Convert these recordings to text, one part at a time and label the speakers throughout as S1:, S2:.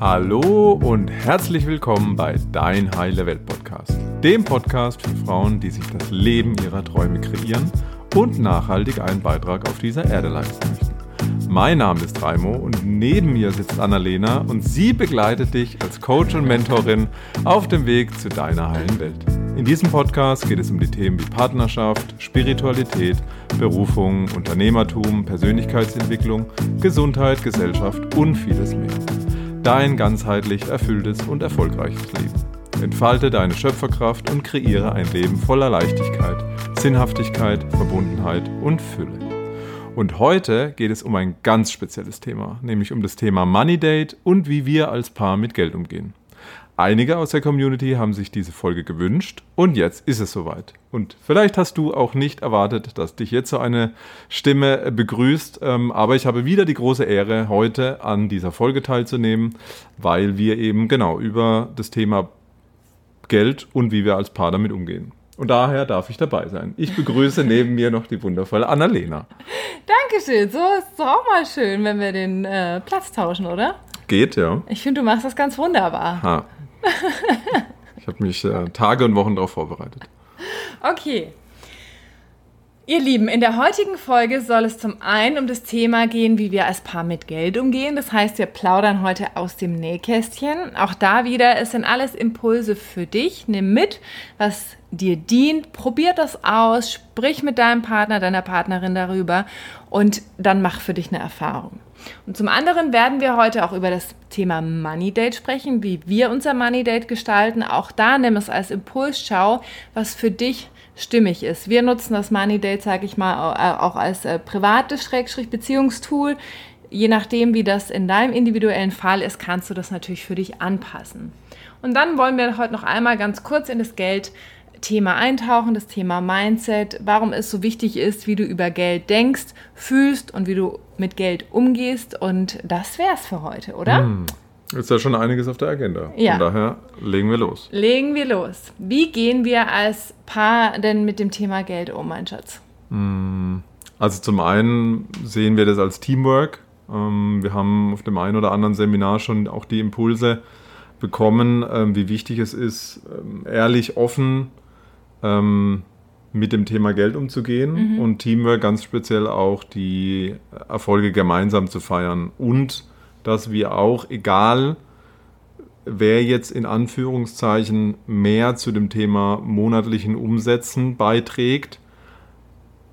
S1: Hallo und herzlich willkommen bei Dein Heile Welt Podcast, dem Podcast für Frauen, die sich das Leben ihrer Träume kreieren und nachhaltig einen Beitrag auf dieser Erde leisten möchten. Mein Name ist Raimo und neben mir sitzt Annalena und sie begleitet dich als Coach und Mentorin auf dem Weg zu deiner heilen Welt. In diesem Podcast geht es um die Themen wie Partnerschaft, Spiritualität, Berufung, Unternehmertum, Persönlichkeitsentwicklung, Gesundheit, Gesellschaft und vieles mehr dein ganzheitlich erfülltes und erfolgreiches Leben. Entfalte deine Schöpferkraft und kreiere ein Leben voller Leichtigkeit, Sinnhaftigkeit, Verbundenheit und Fülle. Und heute geht es um ein ganz spezielles Thema, nämlich um das Thema Money Date und wie wir als Paar mit Geld umgehen. Einige aus der Community haben sich diese Folge gewünscht und jetzt ist es soweit. Und vielleicht hast du auch nicht erwartet, dass dich jetzt so eine Stimme begrüßt, ähm, aber ich habe wieder die große Ehre, heute an dieser Folge teilzunehmen, weil wir eben genau über das Thema Geld und wie wir als Paar damit umgehen. Und daher darf ich dabei sein. Ich begrüße neben mir noch die wundervolle Annalena.
S2: Dankeschön. So ist es doch auch mal schön, wenn wir den äh, Platz tauschen, oder?
S1: Geht, ja.
S2: Ich finde, du machst das ganz wunderbar.
S1: Ha, ich habe mich äh, Tage und Wochen darauf vorbereitet.
S2: Okay. Ihr Lieben, in der heutigen Folge soll es zum einen um das Thema gehen, wie wir als Paar mit Geld umgehen. Das heißt, wir plaudern heute aus dem Nähkästchen. Auch da wieder, es sind alles Impulse für dich. Nimm mit, was dir dient. Probier das aus. Sprich mit deinem Partner, deiner Partnerin darüber und dann mach für dich eine Erfahrung. Und zum anderen werden wir heute auch über das Thema Money Date sprechen, wie wir unser Money Date gestalten. Auch da nimm es als Impulsschau, was für dich stimmig ist. Wir nutzen das Money Date, sage ich mal, auch als äh, privates Schrägstrich-Beziehungstool. Je nachdem, wie das in deinem individuellen Fall ist, kannst du das natürlich für dich anpassen. Und dann wollen wir heute noch einmal ganz kurz in das Geld Thema eintauchen, das Thema Mindset, warum es so wichtig ist, wie du über Geld denkst, fühlst und wie du mit Geld umgehst. Und das wäre es für heute, oder?
S1: Hm. Ist ja schon einiges auf der Agenda.
S2: Ja.
S1: Von daher legen wir los.
S2: Legen wir los. Wie gehen wir als Paar denn mit dem Thema Geld um, mein Schatz?
S1: Hm. Also zum einen sehen wir das als Teamwork. Ähm, wir haben auf dem einen oder anderen Seminar schon auch die Impulse bekommen, ähm, wie wichtig es ist, ähm, ehrlich, offen ähm, mit dem Thema Geld umzugehen mhm. und Teamwork ganz speziell auch die Erfolge gemeinsam zu feiern und dass wir auch, egal wer jetzt in Anführungszeichen mehr zu dem Thema monatlichen Umsätzen beiträgt,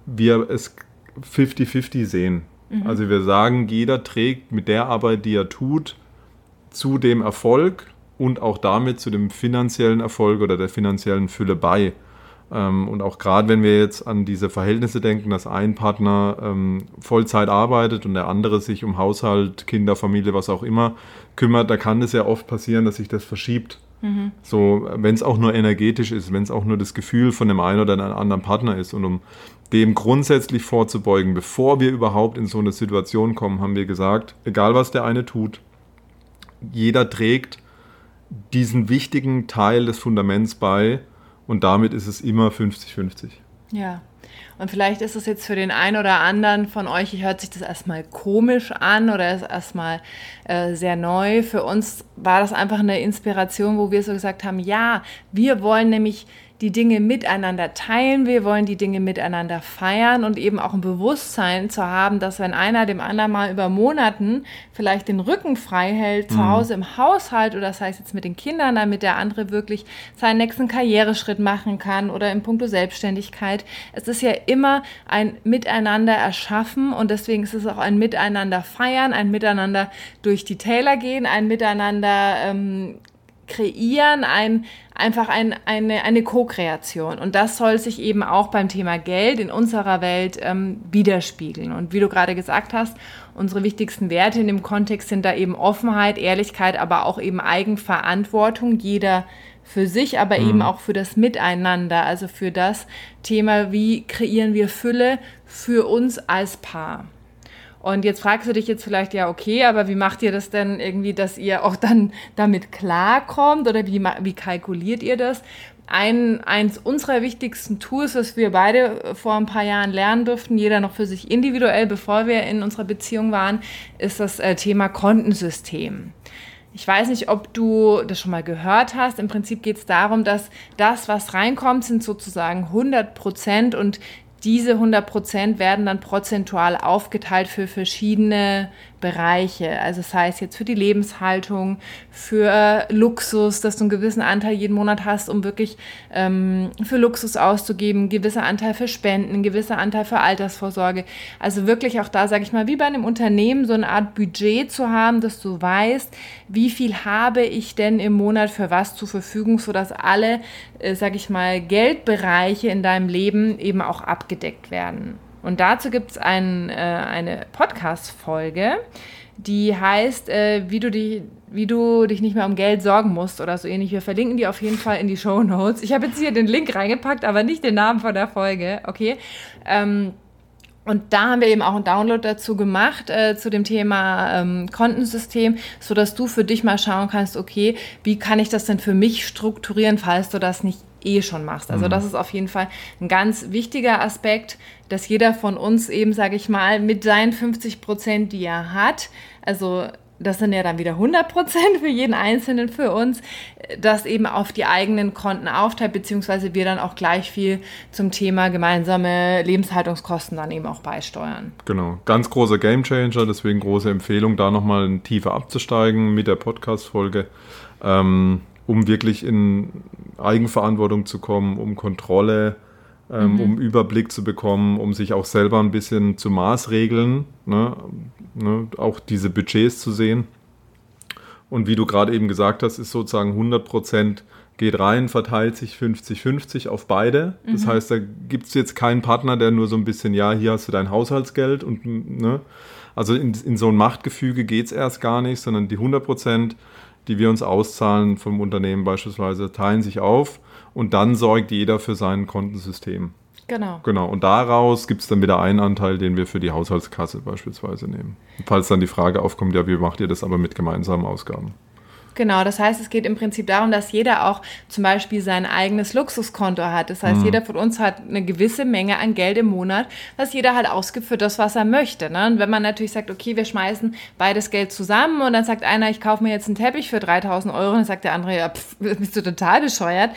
S1: wir es 50-50 sehen. Mhm. Also wir sagen, jeder trägt mit der Arbeit, die er tut, zu dem Erfolg und auch damit zu dem finanziellen Erfolg oder der finanziellen Fülle bei. Ähm, und auch gerade wenn wir jetzt an diese Verhältnisse denken, dass ein Partner ähm, Vollzeit arbeitet und der andere sich um Haushalt, Kinder, Familie, was auch immer kümmert, da kann es ja oft passieren, dass sich das verschiebt. Mhm. So, wenn es auch nur energetisch ist, wenn es auch nur das Gefühl von dem einen oder einem anderen Partner ist. Und um dem grundsätzlich vorzubeugen, bevor wir überhaupt in so eine Situation kommen, haben wir gesagt, egal was der eine tut, jeder trägt diesen wichtigen Teil des Fundaments bei, und damit ist es immer 50-50.
S2: Ja. Und vielleicht ist es jetzt für den einen oder anderen von euch, hört sich das erstmal komisch an oder ist erstmal äh, sehr neu. Für uns war das einfach eine Inspiration, wo wir so gesagt haben, ja, wir wollen nämlich die Dinge miteinander teilen, wir wollen die Dinge miteinander feiern und eben auch ein Bewusstsein zu haben, dass wenn einer dem anderen mal über Monaten vielleicht den Rücken frei hält, mhm. zu Hause im Haushalt oder das heißt jetzt mit den Kindern, damit der andere wirklich seinen nächsten Karriereschritt machen kann oder im Punkto Selbstständigkeit. Es ist ja immer ein Miteinander erschaffen und deswegen ist es auch ein Miteinander feiern, ein Miteinander durch die Täler gehen, ein Miteinander ähm, kreieren, ein, einfach ein, eine, eine Co-Kreation. Und das soll sich eben auch beim Thema Geld in unserer Welt ähm, widerspiegeln. Und wie du gerade gesagt hast, unsere wichtigsten Werte in dem Kontext sind da eben Offenheit, Ehrlichkeit, aber auch eben Eigenverantwortung, jeder für sich, aber mhm. eben auch für das Miteinander, also für das Thema, wie kreieren wir Fülle für uns als Paar. Und jetzt fragst du dich jetzt vielleicht, ja, okay, aber wie macht ihr das denn irgendwie, dass ihr auch dann damit klarkommt oder wie, wie kalkuliert ihr das? Ein, eins unserer wichtigsten Tools, was wir beide vor ein paar Jahren lernen durften, jeder noch für sich individuell, bevor wir in unserer Beziehung waren, ist das äh, Thema Kontensystem. ich weiß nicht, ob du das schon mal gehört hast. Im Prinzip geht es darum, dass das, was reinkommt, sind sozusagen 100 Prozent und diese 100 Prozent werden dann prozentual aufgeteilt für verschiedene Bereiche. Also das heißt jetzt für die Lebenshaltung, für Luxus, dass du einen gewissen Anteil jeden Monat hast, um wirklich ähm, für Luxus auszugeben, gewisser Anteil für Spenden, gewisser Anteil für Altersvorsorge. Also wirklich auch da, sage ich mal, wie bei einem Unternehmen so eine Art Budget zu haben, dass du weißt, wie viel habe ich denn im Monat für was zur Verfügung, sodass alle, äh, sage ich mal, Geldbereiche in deinem Leben eben auch abgedeckt werden. Und dazu gibt es ein, äh, eine Podcast-Folge, die heißt, äh, wie, du die, wie du dich nicht mehr um Geld sorgen musst oder so ähnlich. Wir verlinken die auf jeden Fall in die Show Notes. Ich habe jetzt hier den Link reingepackt, aber nicht den Namen von der Folge, okay? Ähm, und da haben wir eben auch einen Download dazu gemacht äh, zu dem Thema ähm, Kontensystem, so dass du für dich mal schauen kannst, okay, wie kann ich das denn für mich strukturieren, falls du das nicht eh schon machst. Also mhm. das ist auf jeden Fall ein ganz wichtiger Aspekt, dass jeder von uns eben, sage ich mal, mit seinen 50 Prozent, die er hat, also das sind ja dann wieder 100 Prozent für jeden Einzelnen für uns, das eben auf die eigenen Konten aufteilt, beziehungsweise wir dann auch gleich viel zum Thema gemeinsame Lebenshaltungskosten dann eben auch beisteuern.
S1: Genau, ganz großer Gamechanger, deswegen große Empfehlung, da nochmal tiefer abzusteigen mit der Podcast-Folge. Ähm, um wirklich in Eigenverantwortung zu kommen, um Kontrolle, ähm, mhm. um Überblick zu bekommen, um sich auch selber ein bisschen zu maßregeln, ne? Ne? auch diese Budgets zu sehen. Und wie du gerade eben gesagt hast, ist sozusagen 100 Prozent geht rein, verteilt sich 50-50 auf beide. Das mhm. heißt, da gibt es jetzt keinen Partner, der nur so ein bisschen, ja, hier hast du dein Haushaltsgeld und, ne? Also in, in so ein Machtgefüge geht es erst gar nicht, sondern die 100 Prozent die wir uns auszahlen vom Unternehmen beispielsweise, teilen sich auf und dann sorgt jeder für sein Kontensystem.
S2: Genau.
S1: Genau. Und daraus gibt es dann wieder einen Anteil, den wir für die Haushaltskasse beispielsweise nehmen. Falls dann die Frage aufkommt, ja, wie macht ihr das aber mit gemeinsamen Ausgaben?
S2: Genau, das heißt, es geht im Prinzip darum, dass jeder auch zum Beispiel sein eigenes Luxuskonto hat. Das heißt, mhm. jeder von uns hat eine gewisse Menge an Geld im Monat, was jeder halt ausgibt für das, was er möchte. Ne? Und wenn man natürlich sagt, okay, wir schmeißen beides Geld zusammen und dann sagt einer, ich kaufe mir jetzt einen Teppich für 3000 Euro, und dann sagt der andere, ja, pff, bist du total bescheuert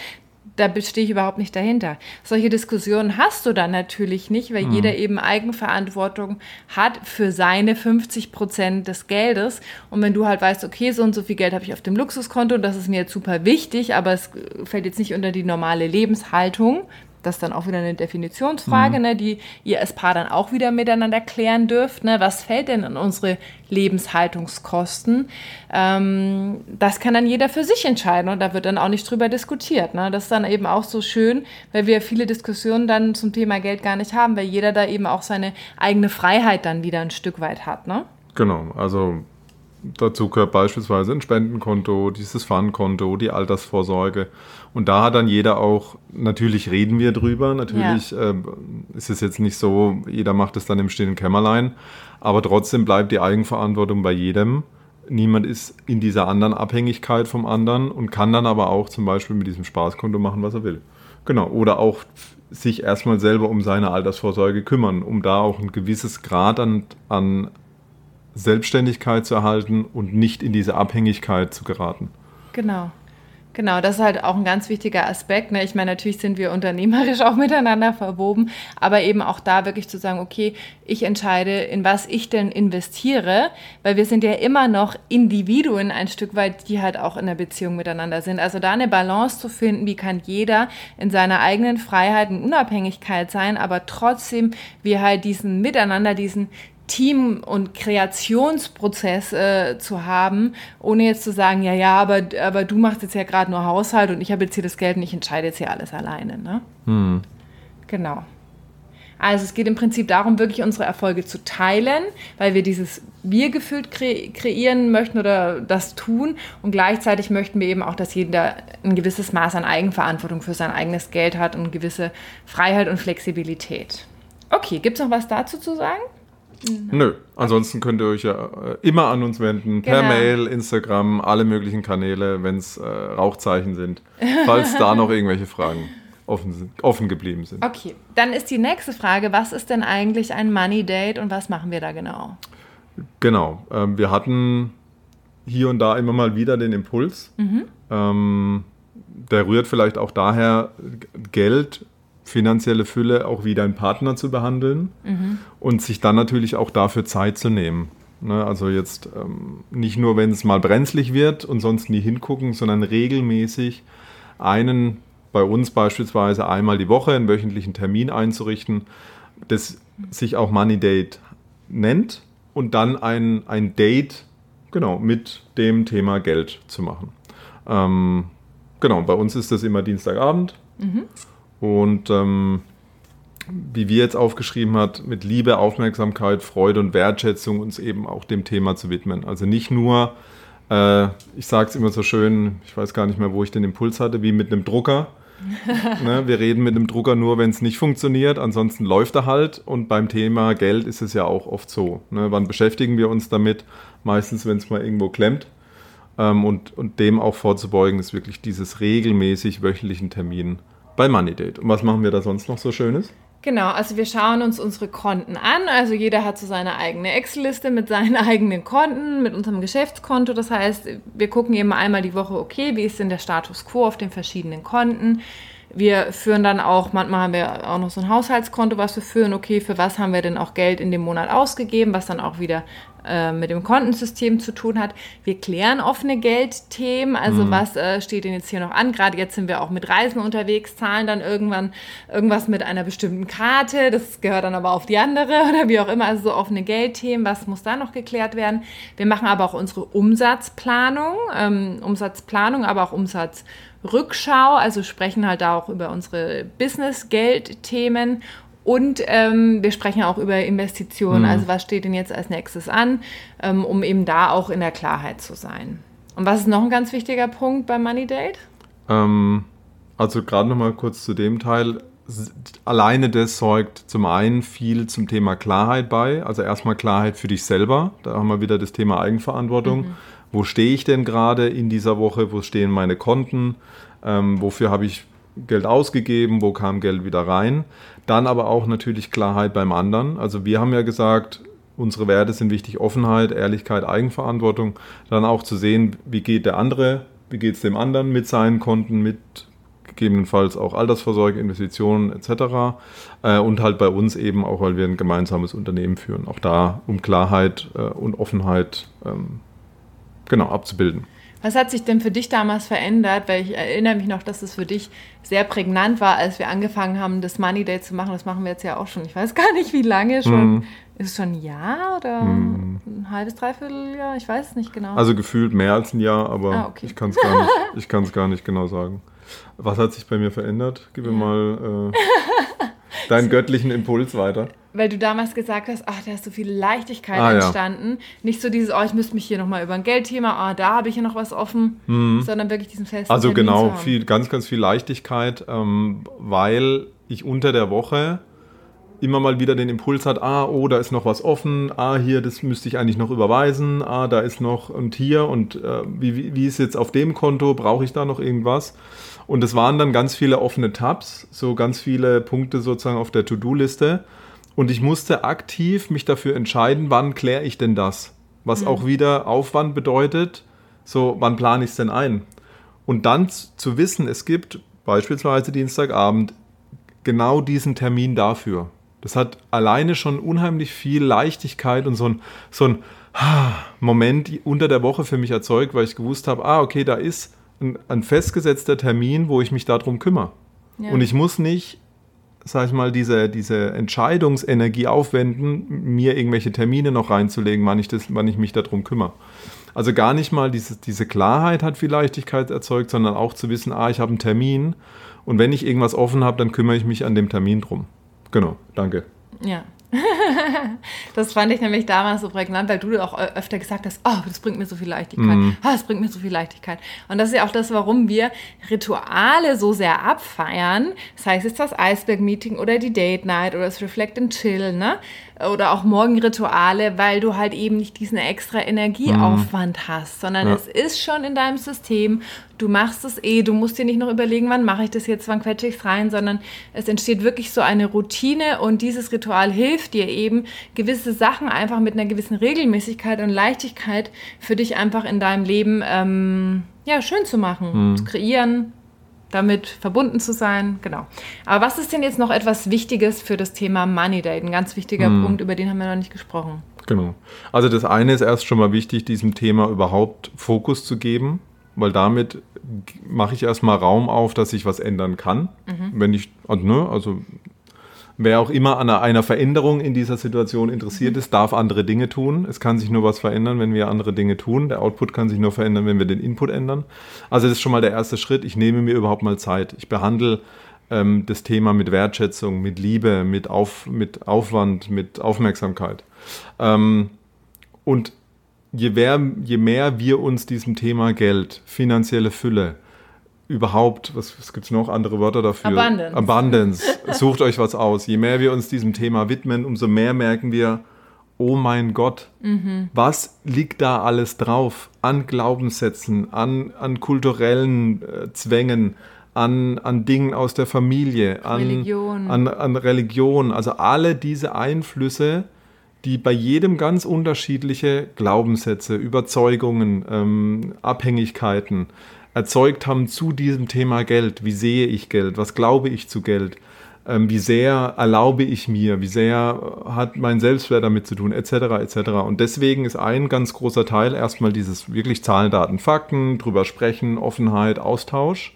S2: da stehe ich überhaupt nicht dahinter. Solche Diskussionen hast du dann natürlich nicht, weil mhm. jeder eben Eigenverantwortung hat für seine 50 Prozent des Geldes. Und wenn du halt weißt, okay, so und so viel Geld habe ich auf dem Luxuskonto, das ist mir jetzt super wichtig, aber es fällt jetzt nicht unter die normale Lebenshaltung, das ist dann auch wieder eine Definitionsfrage, mhm. ne, die ihr als Paar dann auch wieder miteinander klären dürft. Ne? Was fällt denn in unsere Lebenshaltungskosten? Ähm, das kann dann jeder für sich entscheiden und da wird dann auch nicht drüber diskutiert. Ne? Das ist dann eben auch so schön, weil wir viele Diskussionen dann zum Thema Geld gar nicht haben, weil jeder da eben auch seine eigene Freiheit dann wieder ein Stück weit hat. Ne?
S1: Genau, also Dazu gehört beispielsweise ein Spendenkonto, dieses Fundkonto, die Altersvorsorge. Und da hat dann jeder auch, natürlich reden wir drüber, natürlich ja. äh, ist es jetzt nicht so, jeder macht es dann im stillen Kämmerlein, aber trotzdem bleibt die Eigenverantwortung bei jedem. Niemand ist in dieser anderen Abhängigkeit vom anderen und kann dann aber auch zum Beispiel mit diesem Spaßkonto machen, was er will. Genau, oder auch sich erstmal selber um seine Altersvorsorge kümmern, um da auch ein gewisses Grad an, an Selbstständigkeit zu erhalten und nicht in diese Abhängigkeit zu geraten.
S2: Genau. Genau, das ist halt auch ein ganz wichtiger Aspekt. Ne? Ich meine, natürlich sind wir unternehmerisch auch miteinander verwoben, aber eben auch da wirklich zu sagen, okay, ich entscheide, in was ich denn investiere, weil wir sind ja immer noch Individuen ein Stück weit, die halt auch in der Beziehung miteinander sind. Also da eine Balance zu finden, wie kann jeder in seiner eigenen Freiheit und Unabhängigkeit sein, aber trotzdem wir halt diesen Miteinander, diesen Team- und Kreationsprozess äh, zu haben, ohne jetzt zu sagen, ja, ja, aber, aber du machst jetzt ja gerade nur Haushalt und ich habe jetzt hier das Geld und ich entscheide jetzt hier alles alleine. Ne? Hm. Genau. Also es geht im Prinzip darum, wirklich unsere Erfolge zu teilen, weil wir dieses Wir-Gefühl kre kreieren möchten oder das tun. Und gleichzeitig möchten wir eben auch, dass jeder ein gewisses Maß an Eigenverantwortung für sein eigenes Geld hat und eine gewisse Freiheit und Flexibilität. Okay, gibt es noch was dazu zu sagen?
S1: Nö, ansonsten könnt ihr euch ja äh, immer an uns wenden, genau. per Mail, Instagram, alle möglichen Kanäle, wenn es äh, Rauchzeichen sind, falls da noch irgendwelche Fragen offen, offen geblieben sind.
S2: Okay, dann ist die nächste Frage, was ist denn eigentlich ein Money Date und was machen wir da genau?
S1: Genau, ähm, wir hatten hier und da immer mal wieder den Impuls. Mhm. Ähm, der rührt vielleicht auch daher, Geld, finanzielle Fülle auch wie dein Partner zu behandeln mhm. und sich dann natürlich auch dafür Zeit zu nehmen. Ne, also jetzt ähm, nicht nur, wenn es mal brenzlig wird und sonst nie hingucken, sondern regelmäßig einen bei uns beispielsweise einmal die Woche einen wöchentlichen Termin einzurichten, das sich auch Money Date nennt und dann ein, ein Date genau mit dem Thema Geld zu machen. Ähm, genau, bei uns ist das immer Dienstagabend mhm. Und ähm, wie wir jetzt aufgeschrieben hat, mit Liebe, Aufmerksamkeit, Freude und Wertschätzung uns eben auch dem Thema zu widmen. Also nicht nur, äh, ich sage es immer so schön, ich weiß gar nicht mehr, wo ich den Impuls hatte, wie mit einem Drucker, ne, wir reden mit dem Drucker nur, wenn es nicht funktioniert, ansonsten läuft er halt. Und beim Thema Geld ist es ja auch oft so. Ne? Wann beschäftigen wir uns damit? Meistens, wenn es mal irgendwo klemmt. Ähm, und, und dem auch vorzubeugen, ist wirklich dieses regelmäßig wöchentlichen Termin bei Money. Und was machen wir da sonst noch so Schönes?
S2: Genau, also wir schauen uns unsere Konten an. Also jeder hat so seine eigene Excel-Liste mit seinen eigenen Konten, mit unserem Geschäftskonto. Das heißt, wir gucken eben einmal die Woche, okay, wie ist denn der Status quo auf den verschiedenen Konten? Wir führen dann auch, manchmal haben wir auch noch so ein Haushaltskonto, was wir führen. Okay, für was haben wir denn auch Geld in dem Monat ausgegeben, was dann auch wieder äh, mit dem Kontensystem zu tun hat. Wir klären offene Geldthemen, also mhm. was äh, steht denn jetzt hier noch an? Gerade jetzt sind wir auch mit Reisen unterwegs, zahlen dann irgendwann irgendwas mit einer bestimmten Karte, das gehört dann aber auf die andere oder wie auch immer, also so offene Geldthemen, was muss da noch geklärt werden? Wir machen aber auch unsere Umsatzplanung, ähm, Umsatzplanung, aber auch Umsatzrückschau, also sprechen halt da auch über unsere Business-Geld-Themen und ähm, wir sprechen auch über Investitionen, mhm. also was steht denn jetzt als nächstes an, ähm, um eben da auch in der Klarheit zu sein. Und was ist noch ein ganz wichtiger Punkt beim Money Date?
S1: Ähm, also gerade nochmal kurz zu dem Teil. Alleine das sorgt zum einen viel zum Thema Klarheit bei. Also erstmal Klarheit für dich selber. Da haben wir wieder das Thema Eigenverantwortung. Mhm. Wo stehe ich denn gerade in dieser Woche? Wo stehen meine Konten? Ähm, wofür habe ich Geld ausgegeben, wo kam Geld wieder rein. Dann aber auch natürlich Klarheit beim anderen. Also wir haben ja gesagt, unsere Werte sind wichtig, Offenheit, Ehrlichkeit, Eigenverantwortung. Dann auch zu sehen, wie geht der andere, wie geht es dem anderen mit seinen Konten, mit gegebenenfalls auch Altersvorsorge, Investitionen etc. Äh, und halt bei uns eben auch, weil wir ein gemeinsames Unternehmen führen. Auch da, um Klarheit äh, und Offenheit ähm, genau abzubilden.
S2: Was hat sich denn für dich damals verändert? Weil ich erinnere mich noch, dass es für dich sehr prägnant war, als wir angefangen haben, das Money Day zu machen. Das machen wir jetzt ja auch schon. Ich weiß gar nicht, wie lange schon. Mm. Ist es schon ein Jahr oder mm. ein halbes, dreiviertel Jahr? Ich weiß es nicht genau.
S1: Also gefühlt mehr als ein Jahr, aber ah, okay. ich kann es gar, gar nicht genau sagen. Was hat sich bei mir verändert? Gib mir ja. mal äh, deinen göttlichen Impuls weiter
S2: weil du damals gesagt hast, ach, da ist so viel Leichtigkeit ah, entstanden. Ja. Nicht so dieses, oh, ich müsste mich hier nochmal über ein Geldthema, oh, da habe ich ja noch was offen, mhm. sondern wirklich diesen festen
S1: Also Termin genau, viel, ganz, ganz viel Leichtigkeit, ähm, weil ich unter der Woche immer mal wieder den Impuls hat, ah, oh, da ist noch was offen, ah, hier, das müsste ich eigentlich noch überweisen, ah, da ist noch und hier und äh, wie, wie ist jetzt auf dem Konto, brauche ich da noch irgendwas? Und es waren dann ganz viele offene Tabs, so ganz viele Punkte sozusagen auf der To-Do-Liste. Und ich musste aktiv mich dafür entscheiden, wann kläre ich denn das? Was mhm. auch wieder Aufwand bedeutet, so wann plane ich es denn ein? Und dann zu wissen, es gibt beispielsweise Dienstagabend genau diesen Termin dafür. Das hat alleine schon unheimlich viel Leichtigkeit und so ein, so ein Moment unter der Woche für mich erzeugt, weil ich gewusst habe, ah, okay, da ist ein, ein festgesetzter Termin, wo ich mich darum kümmere. Ja. Und ich muss nicht sag ich mal, diese, diese Entscheidungsenergie aufwenden, mir irgendwelche Termine noch reinzulegen, wann ich, das, wann ich mich darum kümmere. Also gar nicht mal diese, diese Klarheit hat viel Leichtigkeit erzeugt, sondern auch zu wissen, ah, ich habe einen Termin und wenn ich irgendwas offen habe, dann kümmere ich mich an dem Termin drum. Genau, danke.
S2: Ja, das fand ich nämlich damals so prägnant, weil du auch öfter gesagt hast, oh, das bringt mir so viel Leichtigkeit. Mm. Oh, das bringt mir so viel Leichtigkeit. Und das ist ja auch das, warum wir Rituale so sehr abfeiern. Das heißt jetzt das Eisberg-Meeting oder die Date Night oder das Reflect and Chill, ne? Oder auch Morgenrituale, weil du halt eben nicht diesen extra Energieaufwand mhm. hast, sondern ja. es ist schon in deinem System. Du machst es eh, du musst dir nicht noch überlegen, wann mache ich das jetzt, wann quetsche ich es rein, sondern es entsteht wirklich so eine Routine und dieses Ritual hilft dir eben gewisse Sachen einfach mit einer gewissen Regelmäßigkeit und Leichtigkeit für dich einfach in deinem Leben ähm, ja, schön zu machen, mhm. zu kreieren, damit verbunden zu sein. Genau. Aber was ist denn jetzt noch etwas Wichtiges für das Thema Money Date? Ein ganz wichtiger mhm. Punkt, über den haben wir noch nicht gesprochen.
S1: Genau. Also das eine ist erst schon mal wichtig, diesem Thema überhaupt Fokus zu geben, weil damit mache ich erstmal Raum auf, dass ich was ändern kann. Mhm. Wenn ich, also, ne, also wer auch immer an einer Veränderung in dieser Situation interessiert ist, darf andere Dinge tun. Es kann sich nur was verändern, wenn wir andere Dinge tun. Der Output kann sich nur verändern, wenn wir den Input ändern. Also das ist schon mal der erste Schritt. Ich nehme mir überhaupt mal Zeit. Ich behandle ähm, das Thema mit Wertschätzung, mit Liebe, mit, Auf, mit Aufwand, mit Aufmerksamkeit. Ähm, und je mehr, je mehr wir uns diesem Thema Geld, finanzielle Fülle, überhaupt, was, was gibt es noch, andere Wörter dafür?
S2: Abundance.
S1: Abundance. Sucht euch was aus. Je mehr wir uns diesem Thema widmen, umso mehr merken wir, oh mein Gott, mhm. was liegt da alles drauf an Glaubenssätzen, an, an kulturellen äh, Zwängen, an, an Dingen aus der Familie, an Religion. An, an Religion. Also alle diese Einflüsse, die bei jedem ganz unterschiedliche Glaubenssätze, Überzeugungen, ähm, Abhängigkeiten erzeugt haben zu diesem Thema Geld. Wie sehe ich Geld? Was glaube ich zu Geld? Ähm, wie sehr erlaube ich mir? Wie sehr hat mein Selbstwert damit zu tun? Etc. etc. Und deswegen ist ein ganz großer Teil erstmal dieses wirklich Zahlen, Daten, Fakten, drüber sprechen, Offenheit, Austausch.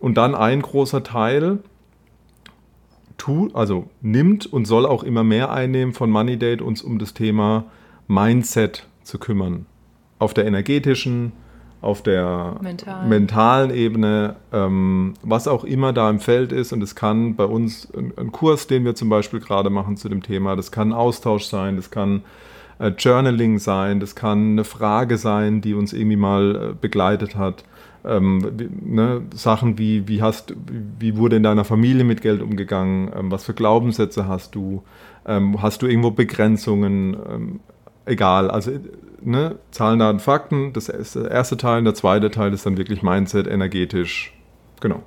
S1: Und dann ein großer Teil, tut, also nimmt und soll auch immer mehr einnehmen von Money Date, uns um das Thema Mindset zu kümmern. Auf der energetischen, auf der Mental. mentalen Ebene, ähm, was auch immer da im Feld ist. Und es kann bei uns ein, ein, Kurs, den wir zum Beispiel gerade machen zu dem Thema, das kann Austausch sein, das kann äh, Journaling sein, das kann eine Frage sein, die uns irgendwie mal äh, begleitet hat. Ähm, ne, Sachen wie, wie, hast, wie wurde in deiner Familie mit Geld umgegangen, ähm, was für Glaubenssätze hast du, ähm, hast du irgendwo Begrenzungen, ähm, egal, also ne, Zahlen, Daten, Fakten, das ist der erste Teil, der zweite Teil ist dann wirklich Mindset, energetisch, genau.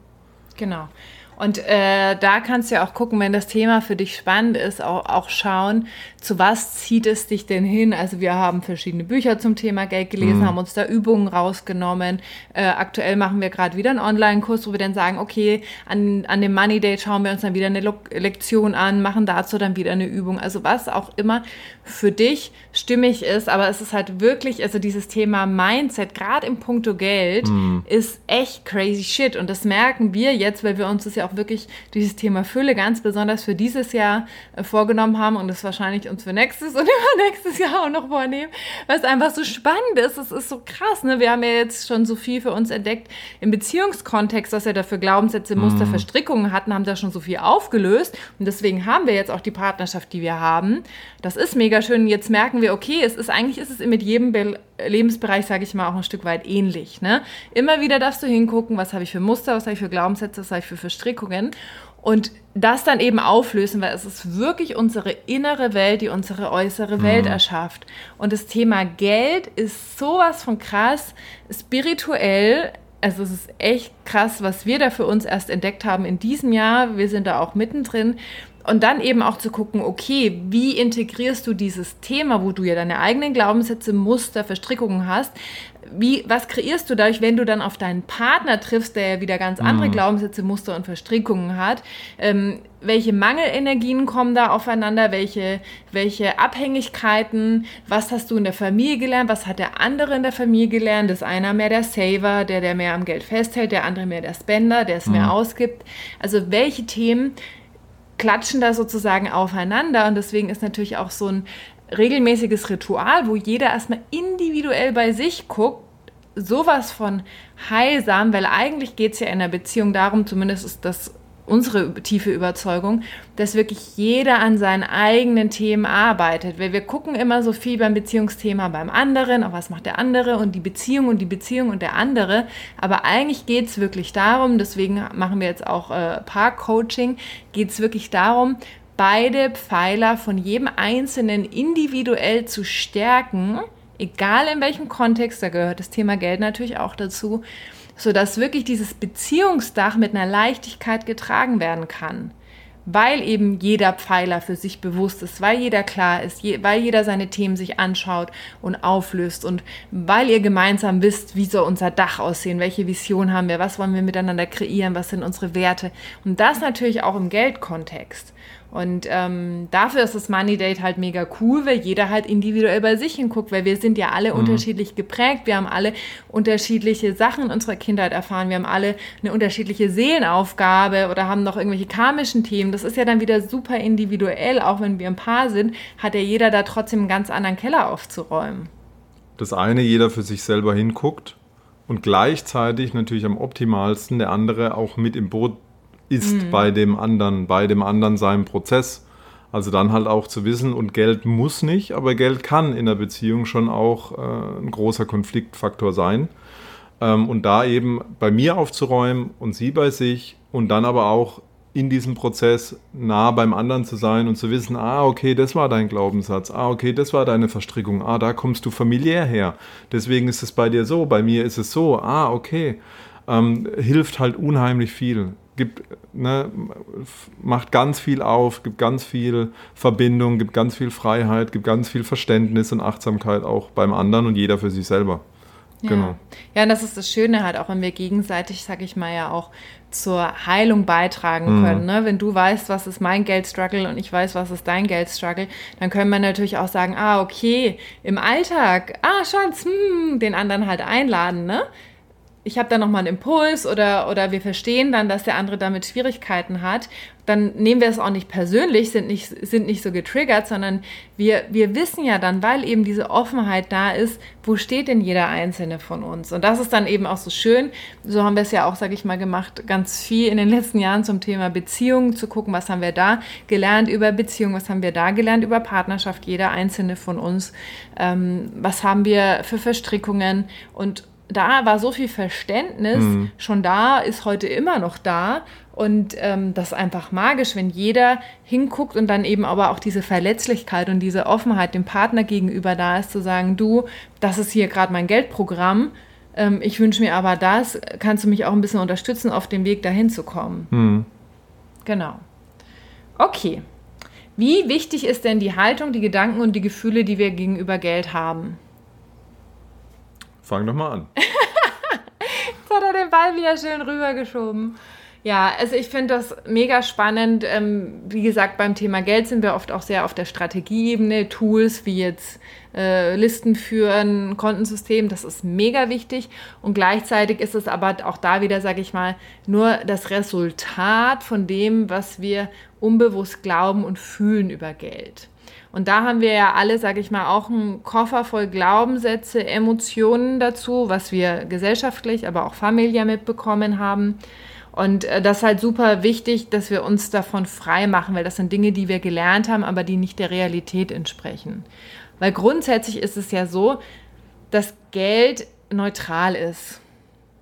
S2: Genau. Und äh, da kannst du ja auch gucken, wenn das Thema für dich spannend ist, auch, auch schauen, zu was zieht es dich denn hin? Also wir haben verschiedene Bücher zum Thema Geld gelesen, mhm. haben uns da Übungen rausgenommen. Äh, aktuell machen wir gerade wieder einen Online-Kurs, wo wir dann sagen, okay, an, an dem Money Day schauen wir uns dann wieder eine Lo Lektion an, machen dazu dann wieder eine Übung. Also was auch immer für dich stimmig ist, aber es ist halt wirklich, also dieses Thema Mindset, gerade im Punkto Geld, mhm. ist echt crazy shit. Und das merken wir jetzt, weil wir uns das ja auch wirklich dieses Thema Fülle ganz besonders für dieses Jahr äh, vorgenommen haben und das wahrscheinlich uns für nächstes und übernächstes Jahr auch noch vornehmen, weil es einfach so spannend ist. Es ist so krass. Ne? Wir haben ja jetzt schon so viel für uns entdeckt im Beziehungskontext, dass wir dafür Glaubenssätze, Muster, mhm. Verstrickungen hatten, haben da schon so viel aufgelöst und deswegen haben wir jetzt auch die Partnerschaft, die wir haben. Das ist mega schön. Jetzt merken wir, okay, es ist eigentlich ist es mit jedem Be Lebensbereich, sage ich mal, auch ein Stück weit ähnlich. Ne? Immer wieder darfst du hingucken, was habe ich für Muster, was habe ich für Glaubenssätze, was habe ich für Verstrickungen und das dann eben auflösen, weil es ist wirklich unsere innere Welt, die unsere äußere Welt mhm. erschafft. Und das Thema Geld ist sowas von krass, spirituell. Also es ist echt krass, was wir da für uns erst entdeckt haben in diesem Jahr. Wir sind da auch mittendrin. Und dann eben auch zu gucken, okay, wie integrierst du dieses Thema, wo du ja deine eigenen Glaubenssätze, Muster, Verstrickungen hast, wie, was kreierst du dadurch, wenn du dann auf deinen Partner triffst, der ja wieder ganz andere mhm. Glaubenssätze, Muster und Verstrickungen hat? Ähm, welche Mangelenergien kommen da aufeinander? Welche, welche Abhängigkeiten? Was hast du in der Familie gelernt? Was hat der andere in der Familie gelernt? Ist einer mehr der Saver, der, der mehr am Geld festhält, der andere mehr der Spender, der es mhm. mehr ausgibt? Also welche Themen klatschen da sozusagen aufeinander und deswegen ist natürlich auch so ein regelmäßiges Ritual, wo jeder erstmal individuell bei sich guckt, sowas von heilsam, weil eigentlich geht es ja in der Beziehung darum, zumindest ist das unsere tiefe Überzeugung, dass wirklich jeder an seinen eigenen Themen arbeitet. Weil wir gucken immer so viel beim Beziehungsthema beim anderen, auch was macht der andere und die Beziehung und die Beziehung und der andere. Aber eigentlich geht es wirklich darum, deswegen machen wir jetzt auch äh, Paar-Coaching, geht es wirklich darum, beide Pfeiler von jedem Einzelnen individuell zu stärken, egal in welchem Kontext, da gehört das Thema Geld natürlich auch dazu, sodass wirklich dieses Beziehungsdach mit einer Leichtigkeit getragen werden kann. weil eben jeder Pfeiler für sich bewusst ist, weil jeder klar ist, je, weil jeder seine Themen sich anschaut und auflöst und weil ihr gemeinsam wisst, wie soll unser Dach aussehen, welche Vision haben wir, was wollen wir miteinander kreieren, was sind unsere Werte und das natürlich auch im Geldkontext. Und ähm, dafür ist das Money Date halt mega cool, weil jeder halt individuell bei sich hinguckt, weil wir sind ja alle mhm. unterschiedlich geprägt, wir haben alle unterschiedliche Sachen in unserer Kindheit erfahren, wir haben alle eine unterschiedliche Seelenaufgabe oder haben noch irgendwelche karmischen Themen. Das ist ja dann wieder super individuell, auch wenn wir ein Paar sind, hat ja jeder da trotzdem einen ganz anderen Keller aufzuräumen.
S1: Das eine, jeder für sich selber hinguckt und gleichzeitig natürlich am optimalsten der andere auch mit im Boot ist mhm. bei dem anderen, bei dem anderen seinem Prozess. Also dann halt auch zu wissen, und Geld muss nicht, aber Geld kann in der Beziehung schon auch äh, ein großer Konfliktfaktor sein. Ähm, und da eben bei mir aufzuräumen und sie bei sich und dann aber auch in diesem Prozess nah beim anderen zu sein und zu wissen, ah, okay, das war dein Glaubenssatz, ah, okay, das war deine Verstrickung, ah, da kommst du familiär her. Deswegen ist es bei dir so, bei mir ist es so, ah, okay. Ähm, hilft halt unheimlich viel gibt, ne, macht ganz viel auf, gibt ganz viel Verbindung, gibt ganz viel Freiheit, gibt ganz viel Verständnis und Achtsamkeit auch beim anderen und jeder für sich selber.
S2: Ja. Genau. Ja, und das ist das Schöne halt, auch wenn wir gegenseitig, sag ich mal, ja auch zur Heilung beitragen mhm. können. Ne? Wenn du weißt, was ist mein Geldstruggle und ich weiß, was ist dein Geldstruggle, dann können wir natürlich auch sagen, ah, okay, im Alltag, ah, Schatz, hm, den anderen halt einladen, ne? Ich habe da nochmal einen Impuls oder, oder wir verstehen dann, dass der andere damit Schwierigkeiten hat, dann nehmen wir es auch nicht persönlich, sind nicht, sind nicht so getriggert, sondern wir, wir wissen ja dann, weil eben diese Offenheit da ist, wo steht denn jeder Einzelne von uns? Und das ist dann eben auch so schön. So haben wir es ja auch, sage ich mal, gemacht, ganz viel in den letzten Jahren zum Thema Beziehungen, zu gucken, was haben wir da gelernt über Beziehungen, was haben wir da gelernt über Partnerschaft, jeder Einzelne von uns, ähm, was haben wir für Verstrickungen und da war so viel Verständnis mhm. schon da, ist heute immer noch da. Und ähm, das ist einfach magisch, wenn jeder hinguckt und dann eben aber auch diese Verletzlichkeit und diese Offenheit dem Partner gegenüber da ist, zu sagen, du, das ist hier gerade mein Geldprogramm. Ähm, ich wünsche mir aber das, kannst du mich auch ein bisschen unterstützen, auf dem Weg dahin zu kommen. Mhm. Genau. Okay. Wie wichtig ist denn die Haltung, die Gedanken und die Gefühle, die wir gegenüber Geld haben?
S1: Fang doch mal an.
S2: Jetzt hat er den Ball wieder schön rübergeschoben. Ja, also ich finde das mega spannend. Ähm, wie gesagt, beim Thema Geld sind wir oft auch sehr auf der Strategieebene. Tools wie jetzt äh, Listen führen, Kontensystem, das ist mega wichtig. Und gleichzeitig ist es aber auch da wieder, sage ich mal, nur das Resultat von dem, was wir unbewusst glauben und fühlen über Geld. Und da haben wir ja alle, sage ich mal, auch einen Koffer voll Glaubenssätze, Emotionen dazu, was wir gesellschaftlich, aber auch familiär mitbekommen haben. Und äh, das ist halt super wichtig, dass wir uns davon frei machen, weil das sind Dinge, die wir gelernt haben, aber die nicht der Realität entsprechen. Weil grundsätzlich ist es ja so, dass Geld neutral ist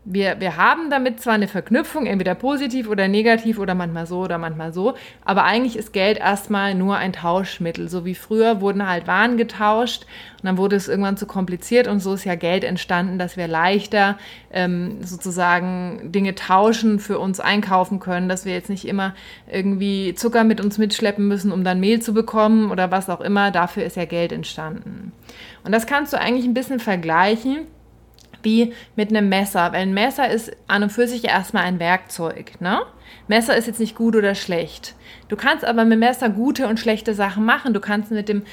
S2: wir, wir haben damit zwar eine Verknüpfung, entweder positiv oder negativ oder manchmal so oder manchmal so, aber eigentlich ist Geld erstmal nur ein Tauschmittel. So wie früher wurden halt Waren getauscht und dann wurde es irgendwann zu kompliziert und so ist ja Geld entstanden, dass wir leichter ähm, sozusagen Dinge tauschen, für uns einkaufen können, dass wir jetzt nicht immer irgendwie Zucker mit uns mitschleppen müssen, um dann Mehl zu bekommen oder was auch immer. Dafür ist ja Geld entstanden. Und das kannst du eigentlich ein bisschen vergleichen wie mit einem Messer. Weil ein Messer ist an und für sich erstmal ein Werkzeug. Ne? Messer ist jetzt nicht gut oder schlecht. Du kannst aber mit Messer gute und schlechte Sachen machen. Du kannst mit dem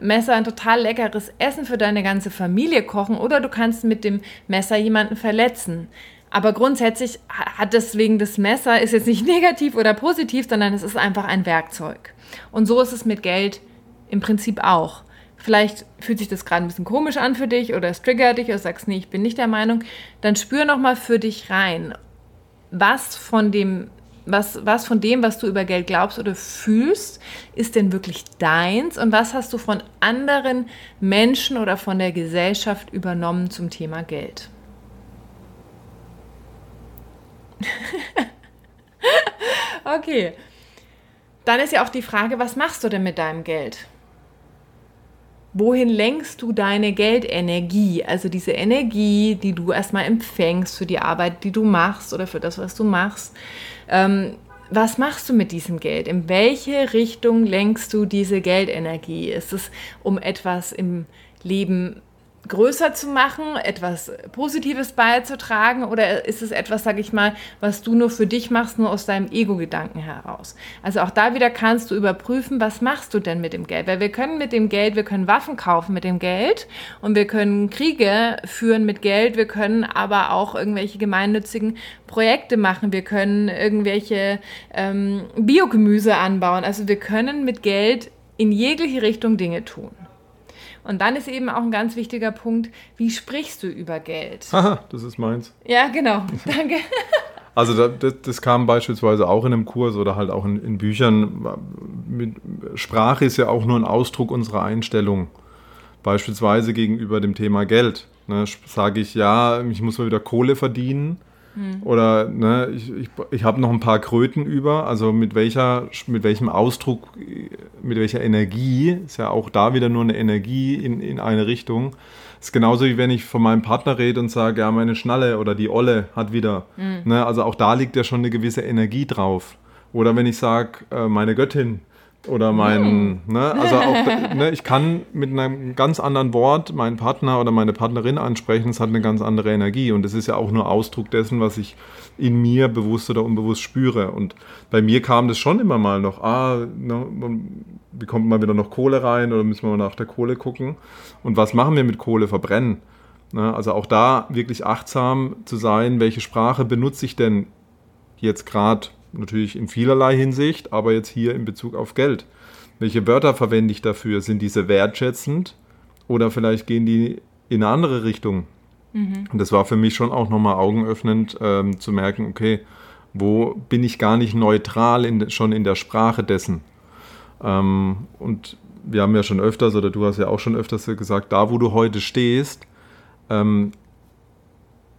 S2: Messer ein total leckeres Essen für deine ganze Familie kochen oder du kannst mit dem Messer jemanden verletzen. Aber grundsätzlich hat deswegen das Messer ist jetzt nicht negativ oder positiv, sondern es ist einfach ein Werkzeug. Und so ist es mit Geld im Prinzip auch. Vielleicht fühlt sich das gerade ein bisschen komisch an für dich oder es triggert dich oder sagst, nee, ich bin nicht der Meinung. Dann spür nochmal für dich rein, was von dem was, was von dem, was du über Geld glaubst oder fühlst, ist denn wirklich deins und was hast du von anderen Menschen oder von der Gesellschaft übernommen zum Thema Geld? okay. Dann ist ja auch die Frage, was machst du denn mit deinem Geld? Wohin lenkst du deine Geldenergie? Also diese Energie, die du erstmal empfängst für die Arbeit, die du machst oder für das, was du machst. Ähm, was machst du mit diesem Geld? In welche Richtung lenkst du diese Geldenergie? Ist es, um etwas im Leben größer zu machen, etwas Positives beizutragen oder ist es etwas, sag ich mal, was du nur für dich machst, nur aus deinem Ego-Gedanken heraus? Also auch da wieder kannst du überprüfen, was machst du denn mit dem Geld? Weil wir können mit dem Geld, wir können Waffen kaufen mit dem Geld und wir können Kriege führen mit Geld, wir können aber auch irgendwelche gemeinnützigen Projekte machen, wir können irgendwelche ähm, Biogemüse anbauen. Also wir können mit Geld in jegliche Richtung Dinge tun. Und dann ist eben auch ein ganz wichtiger Punkt, wie sprichst du über Geld?
S1: Haha, das ist meins.
S2: Ja, genau. Danke.
S1: Also das, das, kam beispielsweise auch in einem Kurs oder halt auch in, in Büchern. Mit, Sprache ist ja auch nur ein Ausdruck unserer Einstellung. Beispielsweise gegenüber dem Thema Geld. Ne, Sage ich, ja, ich muss mal wieder Kohle verdienen hm. Oder ne, ich, ich, ich habe noch ein paar Kröten über. Also mit, welcher, mit welchem Ausdruck, mit welcher Energie, ist ja auch da wieder nur eine Energie in, in eine Richtung. ist genauso wie wenn ich von meinem Partner rede und sage, ja, meine Schnalle oder die Olle hat wieder. Mhm. Ne, also auch da liegt ja schon eine gewisse Energie drauf. Oder wenn ich sage, äh, meine Göttin, oder mein, mm. ne, also auch, ne, ich kann mit einem ganz anderen Wort meinen Partner oder meine Partnerin ansprechen, es hat eine ganz andere Energie und es ist ja auch nur Ausdruck dessen, was ich in mir bewusst oder unbewusst spüre. Und bei mir kam das schon immer mal noch, ah, ne, wie kommt mal wieder noch Kohle rein oder müssen wir mal nach der Kohle gucken? Und was machen wir mit Kohle? Verbrennen. Ne, also auch da wirklich achtsam zu sein, welche Sprache benutze ich denn jetzt gerade natürlich in vielerlei Hinsicht, aber jetzt hier in Bezug auf Geld. Welche Wörter verwende ich dafür? Sind diese wertschätzend oder vielleicht gehen die in eine andere Richtung? Mhm. Und das war für mich schon auch nochmal augenöffnend ähm, zu merken, okay, wo bin ich gar nicht neutral in, schon in der Sprache dessen? Ähm, und wir haben ja schon öfters, oder du hast ja auch schon öfters gesagt, da wo du heute stehst, ähm,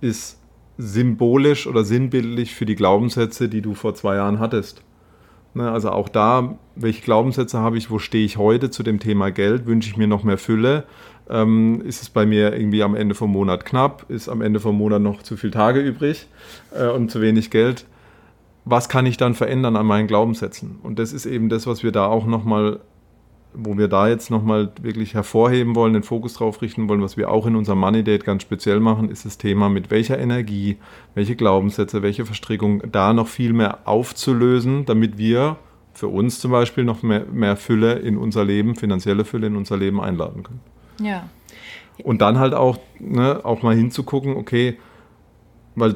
S1: ist symbolisch oder sinnbildlich für die Glaubenssätze, die du vor zwei Jahren hattest. Ne, also auch da, welche Glaubenssätze habe ich, wo stehe ich heute zu dem Thema Geld? Wünsche ich mir noch mehr Fülle? Ähm, ist es bei mir irgendwie am Ende vom Monat knapp? Ist am Ende vom Monat noch zu viele Tage übrig äh, und zu wenig Geld? Was kann ich dann verändern an meinen Glaubenssätzen? Und das ist eben das, was wir da auch nochmal wo wir da jetzt nochmal wirklich hervorheben wollen, den Fokus drauf richten wollen, was wir auch in unserem Money Date ganz speziell machen, ist das Thema, mit welcher Energie, welche Glaubenssätze, welche Verstrickung da noch viel mehr aufzulösen, damit wir für uns zum Beispiel noch mehr, mehr Fülle in unser Leben, finanzielle Fülle in unser Leben einladen können.
S2: Ja.
S1: Und dann halt auch, ne, auch mal hinzugucken, okay, weil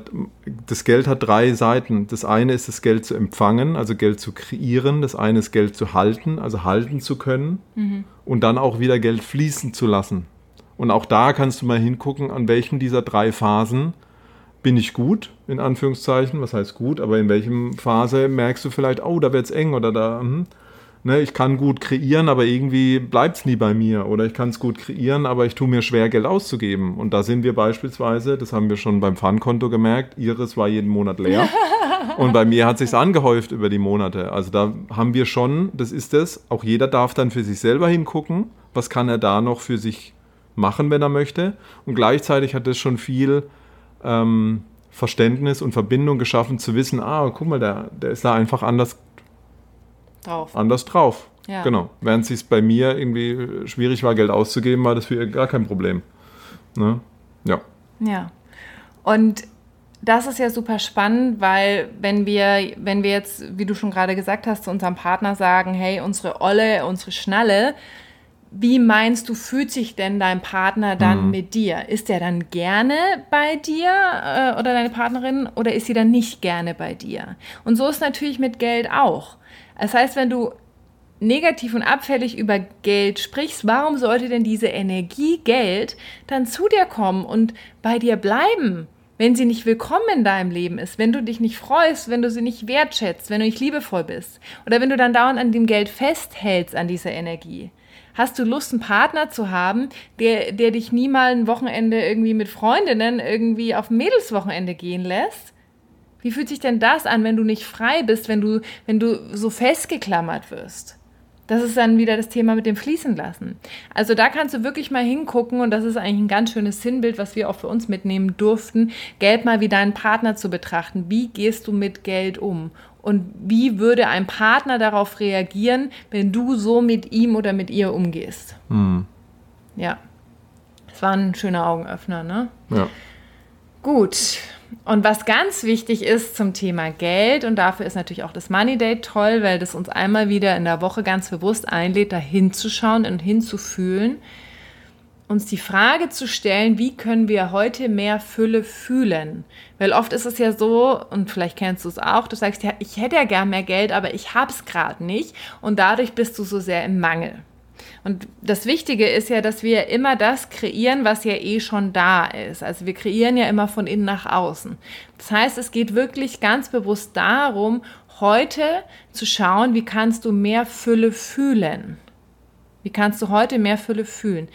S1: das Geld hat drei Seiten. Das eine ist das Geld zu empfangen, also Geld zu kreieren. Das eine ist Geld zu halten, also halten zu können. Mhm. Und dann auch wieder Geld fließen zu lassen. Und auch da kannst du mal hingucken, an welchen dieser drei Phasen bin ich gut, in Anführungszeichen. Was heißt gut? Aber in welchem Phase merkst du vielleicht, oh, da wird es eng oder da. Hm ne, ich kann gut kreieren, aber irgendwie bleibt es nie bei mir. Oder ich kann es gut kreieren, aber ich tue mir schwer, Geld auszugeben. Und da sind wir beispielsweise, das haben wir schon beim Pfandkonto gemerkt, Iris war jeden Monat leer. und bei mir hat sich angehäuft über die Monate. Also da haben wir schon, das ist es, auch jeder darf dann für sich selber hingucken, was kann er da noch für sich machen, wenn er möchte. Und gleichzeitig hat das schon viel ähm, Verständnis und Verbindung geschaffen, zu wissen, ah, guck mal, der, der ist da einfach anders drauf. anders drauf. Ja. Genau. Während es bei mir irgendwie schwierig war, Geld auszugeben, war das für ihr gar kein Problem. Ne? Ja.
S2: Ja. Und das ist ja super spannend, weil wenn wir, wenn wir jetzt, wie du schon gerade gesagt hast, zu unserem Partner sagen, hey, unsere Olle, unsere Schnalle, wie meinst du, fühlt sich denn dein Partner dann mhm. mit dir? Ist er dann gerne bei dir äh, oder deine Partnerin oder ist sie dann nicht gerne bei dir? Und so ist natürlich mit Geld auch. Das heißt, wenn du negativ und abfällig über Geld sprichst, warum sollte denn diese Energie Geld dann zu dir kommen und bei dir bleiben, wenn sie nicht willkommen in deinem Leben ist, wenn du dich nicht freust, wenn du sie nicht wertschätzt, wenn du nicht liebevoll bist oder wenn du dann dauernd an dem Geld festhältst, an dieser Energie? Hast du Lust, einen Partner zu haben, der, der dich nie mal ein Wochenende irgendwie mit Freundinnen irgendwie auf Mädelswochenende gehen lässt? Wie fühlt sich denn das an, wenn du nicht frei bist, wenn du, wenn du so festgeklammert wirst? Das ist dann wieder das Thema mit dem Fließen lassen. Also da kannst du wirklich mal hingucken und das ist eigentlich ein ganz schönes Sinnbild, was wir auch für uns mitnehmen durften, Geld mal wie deinen Partner zu betrachten. Wie gehst du mit Geld um? und wie würde ein Partner darauf reagieren, wenn du so mit ihm oder mit ihr umgehst. Mhm. Ja, das war ein schöner Augenöffner, ne?
S1: Ja.
S2: Gut. Und was ganz wichtig ist zum Thema Geld, und dafür ist natürlich auch das Money Date toll, weil das uns einmal wieder in der Woche ganz bewusst einlädt, da hinzuschauen und hinzufühlen, uns die Frage zu stellen, wie können wir heute mehr Fülle fühlen? Weil oft ist es ja so, und vielleicht kennst du es auch, du sagst ja, ich hätte ja gern mehr Geld, aber ich hab's gerade nicht und dadurch bist du so sehr im Mangel. Und das Wichtige ist ja, dass wir immer das kreieren, was ja eh schon da ist. Also wir kreieren ja immer von innen nach außen. Das heißt, es geht wirklich ganz bewusst darum, heute zu schauen, wie kannst du mehr Fülle fühlen? Wie kannst du heute mehr Fülle fühlen?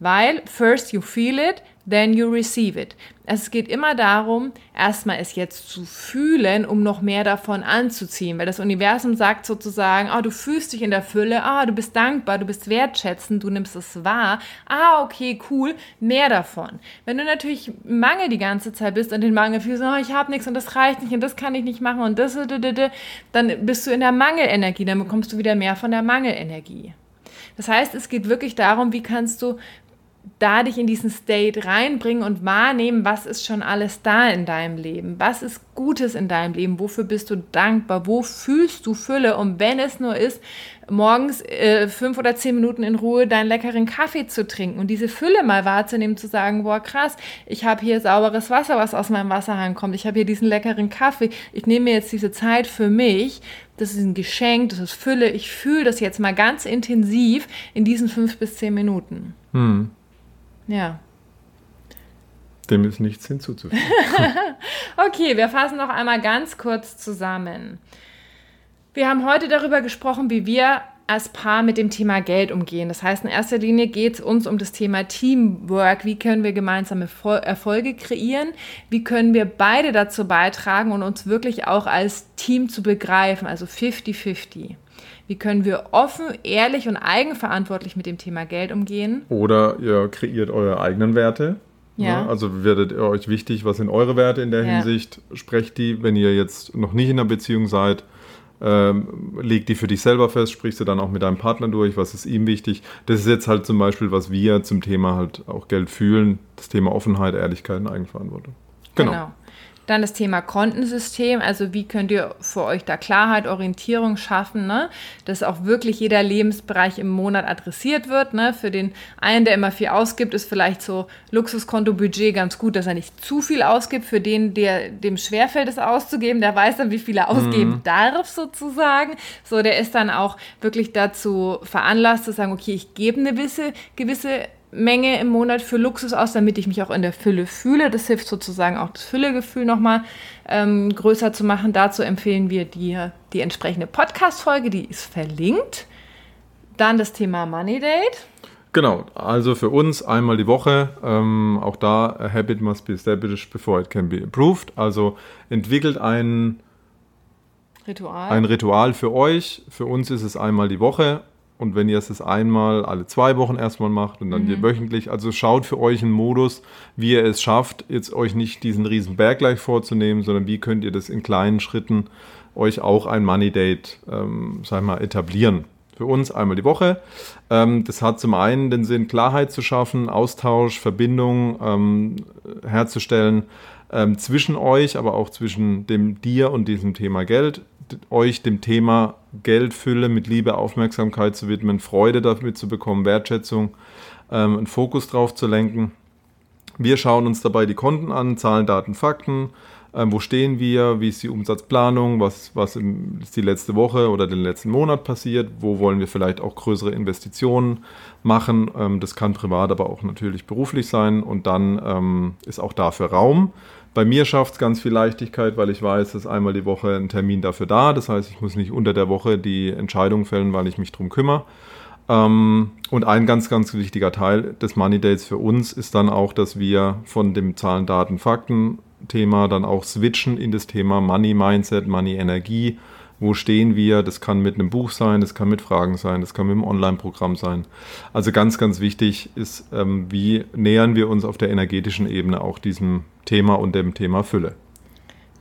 S2: Weil first you feel it, then you receive it. Es geht immer darum, erstmal es jetzt zu fühlen, um noch mehr davon anzuziehen, weil das Universum sagt sozusagen, oh, du fühlst dich in der Fülle, oh, du bist dankbar, du bist wertschätzend, du nimmst es wahr, ah, okay, cool, mehr davon. Wenn du natürlich Mangel die ganze Zeit bist und den Mangel fühlst, oh, ich habe nichts und das reicht nicht und das kann ich nicht machen und das, dann bist du in der Mangelenergie, dann bekommst du wieder mehr von der Mangelenergie. Das heißt, es geht wirklich darum, wie kannst du da dich in diesen State reinbringen und wahrnehmen, was ist schon alles da in deinem Leben, was ist Gutes in deinem Leben, wofür bist du dankbar, wo fühlst du Fülle? Und wenn es nur ist, morgens äh, fünf oder zehn Minuten in Ruhe deinen leckeren Kaffee zu trinken und diese Fülle mal wahrzunehmen, zu sagen, boah krass, ich habe hier sauberes Wasser, was aus meinem Wasserhahn kommt, ich habe hier diesen leckeren Kaffee, ich nehme mir jetzt diese Zeit für mich, das ist ein Geschenk, das ist Fülle, ich fühle das jetzt mal ganz intensiv in diesen fünf bis zehn Minuten. Hm. Ja.
S1: Dem ist nichts hinzuzufügen.
S2: okay, wir fassen noch einmal ganz kurz zusammen. Wir haben heute darüber gesprochen, wie wir als Paar mit dem Thema Geld umgehen. Das heißt, in erster Linie geht es uns um das Thema Teamwork. Wie können wir gemeinsame Erfolge kreieren? Wie können wir beide dazu beitragen und uns wirklich auch als Team zu begreifen, also 50-50? Wie können wir offen, ehrlich und eigenverantwortlich mit dem Thema Geld umgehen?
S1: Oder ihr kreiert eure eigenen Werte. Ja. Ne? Also werdet ihr euch wichtig, was sind eure Werte in der ja. Hinsicht? Sprecht die, wenn ihr jetzt noch nicht in einer Beziehung seid. Ähm, leg die für dich selber fest, sprichst du dann auch mit deinem Partner durch, was ist ihm wichtig. Das ist jetzt halt zum Beispiel, was wir zum Thema halt auch Geld fühlen, das Thema Offenheit, Ehrlichkeit und Eigenverantwortung.
S2: Genau. genau. Dann das Thema Kontensystem, also wie könnt ihr für euch da Klarheit, Orientierung schaffen, ne? dass auch wirklich jeder Lebensbereich im Monat adressiert wird. Ne? Für den einen, der immer viel ausgibt, ist vielleicht so Luxuskonto-Budget ganz gut, dass er nicht zu viel ausgibt. Für den, der dem schwerfällt, es auszugeben, der weiß dann, wie viel er ausgeben mhm. darf sozusagen. So, der ist dann auch wirklich dazu veranlasst zu sagen, okay, ich gebe eine gewisse, gewisse Menge im Monat für Luxus aus, damit ich mich auch in der Fülle fühle. Das hilft sozusagen auch das Füllegefühl nochmal ähm, größer zu machen. Dazu empfehlen wir dir die entsprechende Podcast-Folge, die ist verlinkt. Dann das Thema Money Date.
S1: Genau, also für uns einmal die Woche. Ähm, auch da, a habit must be established before it can be improved. Also entwickelt ein Ritual. ein Ritual für euch. Für uns ist es einmal die Woche und wenn ihr es einmal alle zwei Wochen erstmal macht und dann mhm. wöchentlich, also schaut für euch einen Modus, wie ihr es schafft, jetzt euch nicht diesen riesen Berg gleich vorzunehmen, sondern wie könnt ihr das in kleinen Schritten euch auch ein Money Date, ähm, sag mal, etablieren. Für uns einmal die Woche. Ähm, das hat zum einen den Sinn, Klarheit zu schaffen, Austausch, Verbindung ähm, herzustellen ähm, zwischen euch, aber auch zwischen dem dir und diesem Thema Geld euch dem Thema Geldfülle mit Liebe, Aufmerksamkeit zu widmen, Freude damit zu bekommen, Wertschätzung, ähm, einen Fokus drauf zu lenken. Wir schauen uns dabei die Konten an, Zahlen, Daten, Fakten. Ähm, wo stehen wir? Wie ist die Umsatzplanung? Was, was im, ist die letzte Woche oder den letzten Monat passiert? Wo wollen wir vielleicht auch größere Investitionen machen? Ähm, das kann privat, aber auch natürlich beruflich sein. Und dann ähm, ist auch dafür Raum. Bei mir schafft es ganz viel Leichtigkeit, weil ich weiß, dass einmal die Woche ein Termin dafür da. Das heißt, ich muss nicht unter der Woche die Entscheidung fällen, weil ich mich darum kümmere. Ähm, und ein ganz, ganz wichtiger Teil des Money Dates für uns ist dann auch, dass wir von dem Zahlen, Daten, Fakten Thema dann auch switchen in das Thema Money Mindset, Money Energie wo stehen wir? Das kann mit einem Buch sein, das kann mit Fragen sein, das kann mit einem Online-Programm sein. Also ganz, ganz wichtig ist, ähm, wie nähern wir uns auf der energetischen Ebene auch diesem Thema und dem Thema Fülle.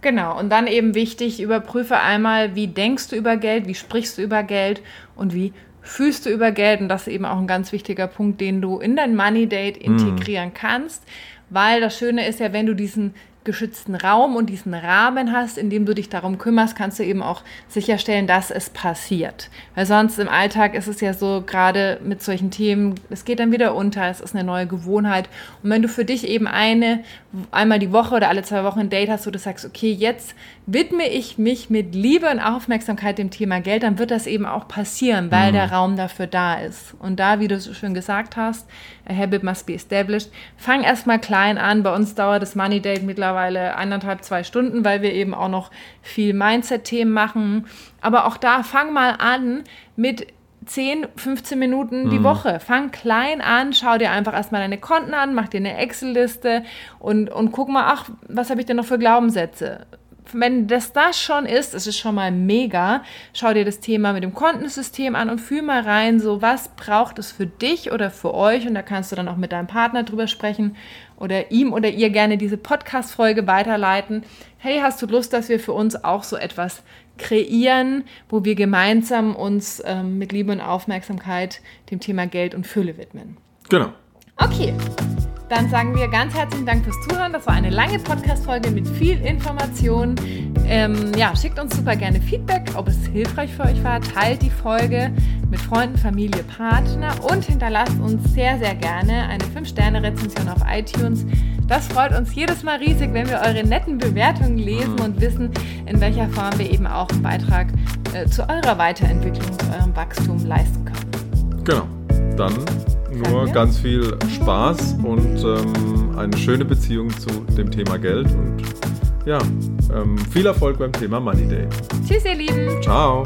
S2: Genau, und dann eben wichtig, überprüfe einmal, wie denkst du über Geld, wie sprichst du über Geld und wie fühlst du über Geld. Und das ist eben auch ein ganz wichtiger Punkt, den du in dein Money Date integrieren mm. kannst. Weil das Schöne ist ja, wenn du diesen geschützten Raum und diesen Rahmen hast, in dem du dich darum kümmerst, kannst du eben auch sicherstellen, dass es passiert. Weil sonst im Alltag ist es ja so, gerade mit solchen Themen, es geht dann wieder unter, es ist eine neue Gewohnheit. Und wenn du für dich eben eine, einmal die Woche oder alle zwei Wochen ein Date hast, wo du sagst, okay, jetzt widme ich mich mit Liebe und Aufmerksamkeit dem Thema Geld, dann wird das eben auch passieren, weil mhm. der Raum dafür da ist. Und da, wie du so schön gesagt hast, a habit must be established, fang erstmal klein an. Bei uns dauert das Money Date mittlerweile eineinhalb, zwei Stunden, weil wir eben auch noch viel Mindset-Themen machen. Aber auch da fang mal an mit 10, 15 Minuten die mhm. Woche. Fang klein an, schau dir einfach erstmal deine Konten an, mach dir eine Excel-Liste und, und guck mal, ach, was habe ich denn noch für Glaubenssätze? Wenn das das schon ist, ist es schon mal mega. Schau dir das Thema mit dem Kontensystem an und fühl mal rein, so was braucht es für dich oder für euch und da kannst du dann auch mit deinem Partner drüber sprechen oder ihm oder ihr gerne diese Podcast Folge weiterleiten. Hey, hast du Lust, dass wir für uns auch so etwas kreieren, wo wir gemeinsam uns ähm, mit Liebe und Aufmerksamkeit dem Thema Geld und Fülle widmen?
S1: Genau.
S2: Okay. Dann sagen wir ganz herzlichen Dank fürs Zuhören. Das war eine lange Podcast-Folge mit viel Information. Ähm, ja, schickt uns super gerne Feedback, ob es hilfreich für euch war. Teilt die Folge mit Freunden, Familie, Partner und hinterlasst uns sehr, sehr gerne eine 5-Sterne-Rezension auf iTunes. Das freut uns jedes Mal riesig, wenn wir eure netten Bewertungen lesen mhm. und wissen, in welcher Form wir eben auch einen Beitrag äh, zu eurer Weiterentwicklung, zu eurem Wachstum leisten können.
S1: Genau. Dann nur ganz viel Spaß und ähm, eine schöne Beziehung zu dem Thema Geld und ja, ähm, viel Erfolg beim Thema Money Day.
S2: Tschüss, ihr Lieben.
S1: Ciao.